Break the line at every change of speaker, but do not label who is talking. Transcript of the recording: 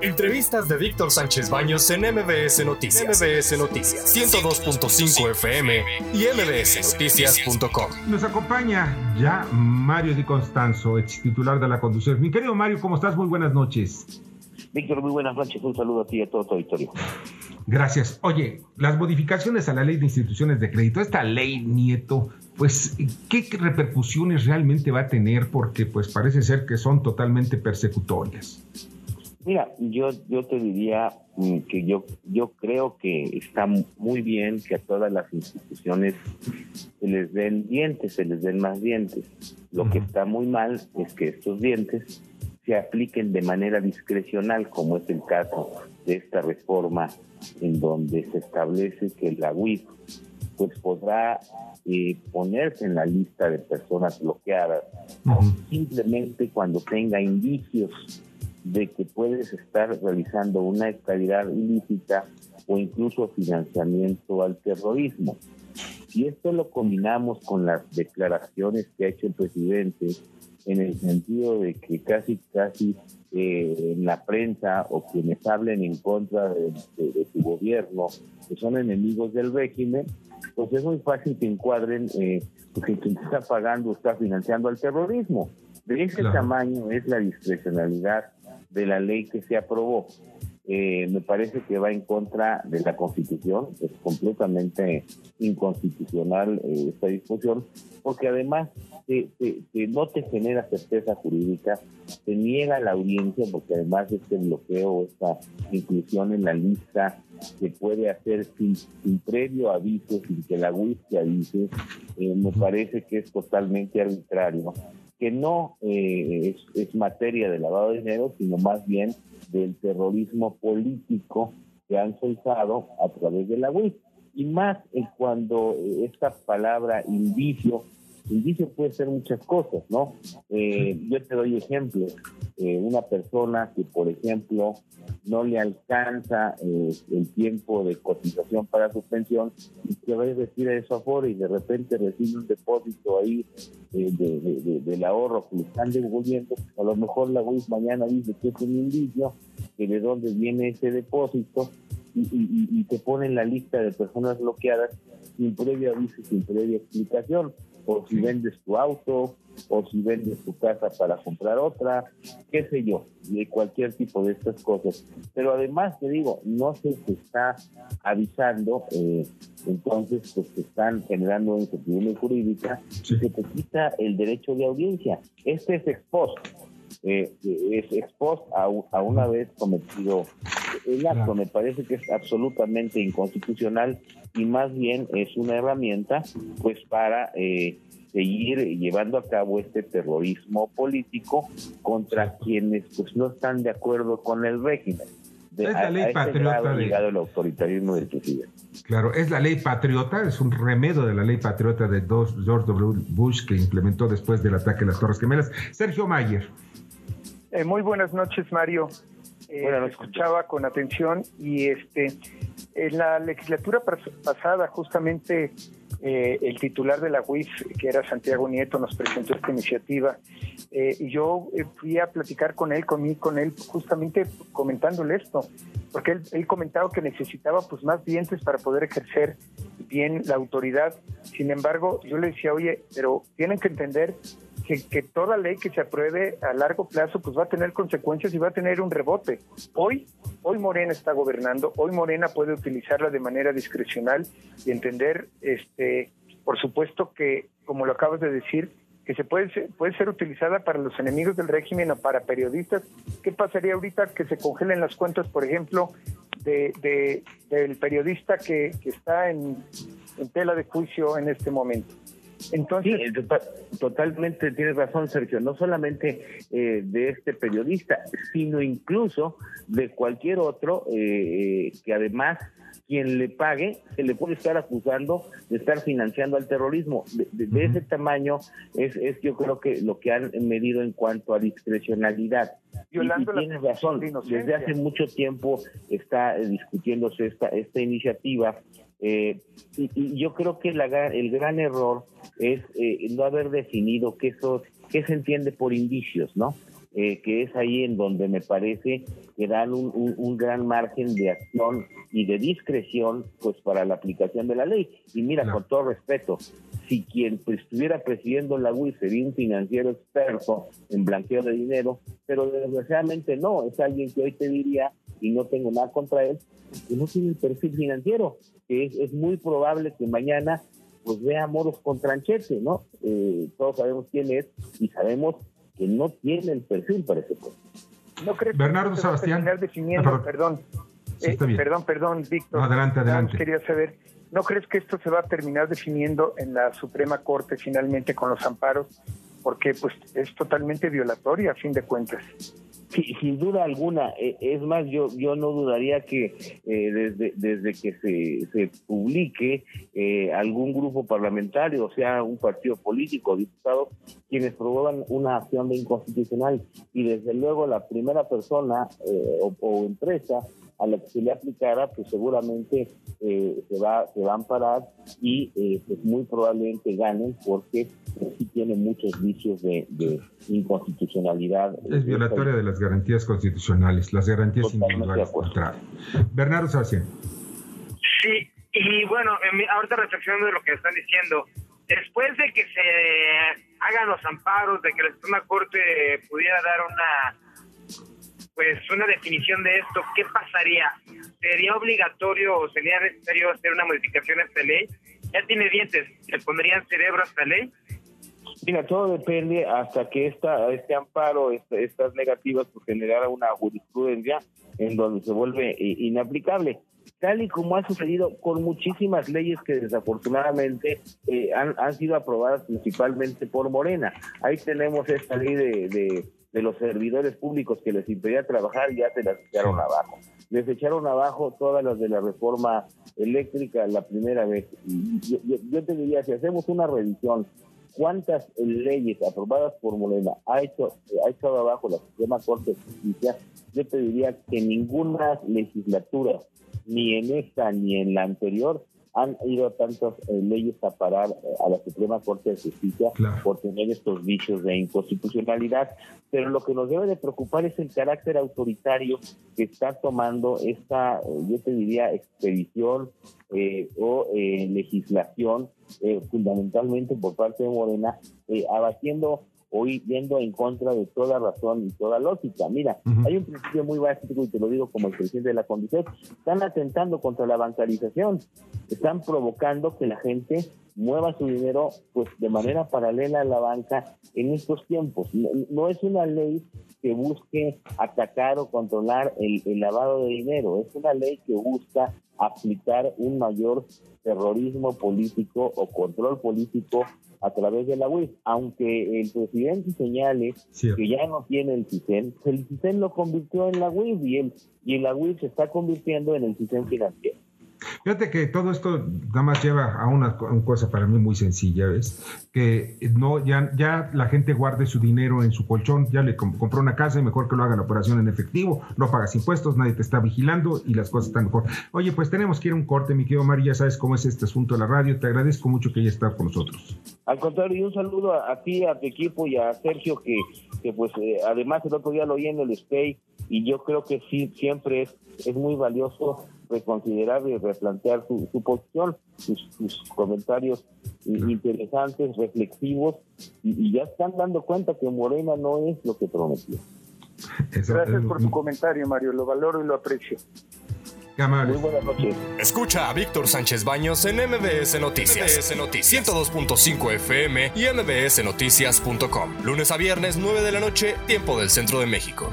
Entrevistas de Víctor Sánchez Baños en MBS Noticias. MBS Noticias 102.5 FM y mbsnoticias.com.
Nos acompaña ya Mario Di Constanzo, ex titular de la conducción. Mi querido Mario, ¿cómo estás? Muy buenas noches.
Víctor, muy buenas noches. Un saludo a ti y a todo tu auditorio.
Gracias. Oye, las modificaciones a la ley de instituciones de crédito, esta ley Nieto, pues, ¿qué repercusiones realmente va a tener? Porque pues parece ser que son totalmente persecutorias.
Mira, yo, yo te diría mm, que yo, yo creo que está muy bien que a todas las instituciones se les den dientes, se les den más dientes. Lo que está muy mal es que estos dientes se apliquen de manera discrecional, como es el caso de esta reforma en donde se establece que la UIF pues podrá eh, ponerse en la lista de personas bloqueadas simplemente cuando tenga indicios de que puedes estar realizando una actividad ilícita o incluso financiamiento al terrorismo. Si esto lo combinamos con las declaraciones que ha hecho el presidente en el sentido de que casi, casi eh, en la prensa o quienes hablen en contra de, su gobierno, que son enemigos del régimen, pues es muy fácil que encuadren eh, que quien está pagando está financiando al terrorismo. De ese tamaño es la discrecionalidad de la ley que se aprobó. Eh, me parece que va en contra de la Constitución, es completamente inconstitucional eh, esta discusión, porque además no te genera certeza jurídica, se niega la audiencia, porque además este bloqueo, esta inclusión en la lista se puede hacer sin, previo aviso, sin que la UIF te avise, eh, me parece que es totalmente arbitrario que no eh, es, materia de lavado de dinero, sino más bien del terrorismo político que han soltado a través de la UIF. Y más cuando eh, esta palabra indicio Indicio puede ser muchas cosas, ¿no? Eh, yo te doy ejemplos. Eh, una persona que, por ejemplo, no le alcanza eh, el tiempo de cotización para su pensión y que va a retira eso afuera y de repente recibe un depósito ahí del ahorro que le están devolviendo, a lo mejor la UIS mañana dice que es un indicio, que de dónde viene ese depósito y, y te pone en la lista de personas bloqueadas sin previo aviso, sin previa explicación o si vendes tu auto, o si vendes tu casa para comprar otra, qué sé yo, de cualquier tipo de estas cosas. Pero además, te digo, no se está avisando, eh, entonces pues se están generando incertidumbre jurídica y se te quita el derecho de audiencia. Este es exposto. Eh, es expost a, a, una vez cometido el acto. Me parece que es absolutamente inconstitucional y más bien es una herramienta pues para eh, seguir llevando a cabo este terrorismo político contra quienes pues no están de acuerdo con el régimen.
es la ley patriota
de... el autoritarismo del presidente.
Claro, es la ley patriota, es un remedio de la ley patriota de George W. Bush que implementó después del ataque a las Torres Gemelas. Sergio Mayer.
Eh, muy buenas noches, Mario. Eh, bueno, lo escuchaba con atención y este en la legislatura pasada justamente eh, el titular de la UIF, que era Santiago Nieto, nos presentó esta iniciativa eh, y yo fui a platicar con él, con, con él justamente comentándole esto, porque él, él comentaba que necesitaba pues más dientes para poder ejercer bien la autoridad. Sin embargo, yo le decía, oye, pero tienen que entender que, toda ley que se apruebe a largo plazo pues va a tener consecuencias y va a tener un rebote. Hoy, hoy Morena está gobernando, hoy Morena puede utilizarla de manera discrecional y entender, este, por supuesto que, como lo acabas de decir, que se puede ser, puede ser utilizada para los enemigos del régimen o para periodistas. ¿Qué pasaría ahorita que se congelen las cuentas, por ejemplo, de, del periodista que, que está en tela de juicio en este momento?
Entonces, totalmente tienes razón, Sergio. No solamente eh, de este periodista, sino incluso de cualquier otro eh, que además quien le pague se le puede estar acusando de estar financiando al terrorismo. De, ese tamaño es, es yo creo que lo que han medido en cuanto a discrecionalidad. y, tienes razón, desde hace mucho tiempo está eh, discutiéndose esta, esta iniciativa eh, y, yo creo que la, el gran error es eh, no haber definido qué, eso, qué se entiende por indicios, ¿no? eh, que es ahí en donde me parece que dan un, gran margen de acción y de discreción pues para la aplicación de la ley. Y mira, con todo respeto, si quien pues, estuviera presidiendo la UIS sería un financiero experto en blanqueo de dinero, pero desgraciadamente no, es alguien que hoy te diría, y no tengo nada contra él, que no tiene el perfil financiero, que es, muy probable que mañana pues vea moros con tranchete, ¿no? Eh, todos sabemos quién es y sabemos que no tiene el perfil para ese puesto.
¿No crees
Bernardo Sebastián.
Definiendo, ah, perdón, eh, perdón, perdón, Víctor.
adelante, adelante.
Quería saber, ¿no crees que esto se va a terminar definiendo en la Suprema Corte finalmente con los amparos? Porque pues es totalmente violatoria a fin de cuentas.
Sí, sin duda alguna. Eh, es más, yo yo no dudaría que eh, desde, desde que se, se publique eh, algún grupo parlamentario, o sea, un partido político, diputado, quienes promuevan una acción de inconstitucional. Y desde luego la primera persona o empresa a la que se le aplicara, pues seguramente eh, se va se van a amparar y eh, pues muy probablemente ganen porque pues, sí tiene muchos vicios de, inconstitucionalidad.
Es violatoria de las garantías constitucionales, las garantías individuales. Bernardo Sebastián.
Sí, y bueno, ahorita reflexionando de lo que están diciendo, después de que se hagan los amparos, de que la Suprema Corte pudiera dar una pues una definición de esto, ¿qué pasaría? ¿Sería obligatorio o sería necesario hacer una modificación a esta ley? Ya tiene dientes, ¿le pondrían cerebro a esta ley?
Mira, todo depende hasta que esta, este amparo, estas negativas, pues generara una jurisprudencia en donde se vuelve eh, inaplicable tal y como ha sucedido con muchísimas leyes que desafortunadamente eh, han, sido aprobadas principalmente por Morena. Ahí tenemos esta ley de los servidores públicos que les impedía trabajar ya se las echaron abajo. Les echaron abajo todas las de la reforma eléctrica la primera vez. Yo, te diría, si hacemos una revisión, ¿cuántas leyes aprobadas por Morena ha hecho ha echado abajo la Suprema Corte de Justicia? Yo te diría que ninguna legislatura, ni en esta ni en la anterior, han ido tantas eh, leyes a parar eh, a la Suprema Corte de Justicia por tener estos vicios de inconstitucionalidad, pero lo que nos debe de preocupar es el carácter autoritario que está tomando esta, eh, yo te diría, expedición o legislación fundamentalmente por parte de Morena, abatiendo hoy yendo en contra de toda razón y toda lógica. Mira, hay un principio muy básico y te lo digo como el presidente de la Condición, están atentando contra la bancarización, están provocando que la gente mueva su dinero pues de manera paralela a la banca en estos tiempos. No, es una ley que busque atacar o controlar el, el lavado de dinero, es una ley que busca aplicar un mayor terrorismo político o control político a través de la UIF, aunque el presidente señale que ya no tiene el CISEN, el CISEN lo convirtió en la UIF y, el, y la UIF se está convirtiendo en el CISEN financiero.
Fíjate que todo esto nada más lleva a una, cosa para mí muy sencilla, ¿ves? Que no, ya, ya la gente guarde su dinero en su colchón, ya le compró una casa y mejor que lo haga la operación en efectivo, no pagas impuestos, nadie te está vigilando y las cosas están mejor. Oye, pues tenemos que ir a un corte, mi querido Mario, ya sabes cómo es este asunto de la radio, te agradezco mucho que hayas estado con nosotros.
Al contrario, y un saludo a, ti, a tu equipo y a Sergio, que, que pues eh, además el otro día lo oí en el Stay y yo creo que sí, siempre es, es muy valioso reconsiderar y replantear su, posición, sus, comentarios interesantes, reflexivos, y, ya están dando cuenta que Morena no es lo que prometió.
Gracias por tu comentario, Mario, lo valoro y lo aprecio.
Muy buenas noches.
Escucha a Víctor Sánchez Baños en MBS Noticias. MBS Noticias 102.5 FM y MBSNoticias.com. Lunes a viernes, 9 de la noche, tiempo del centro de México.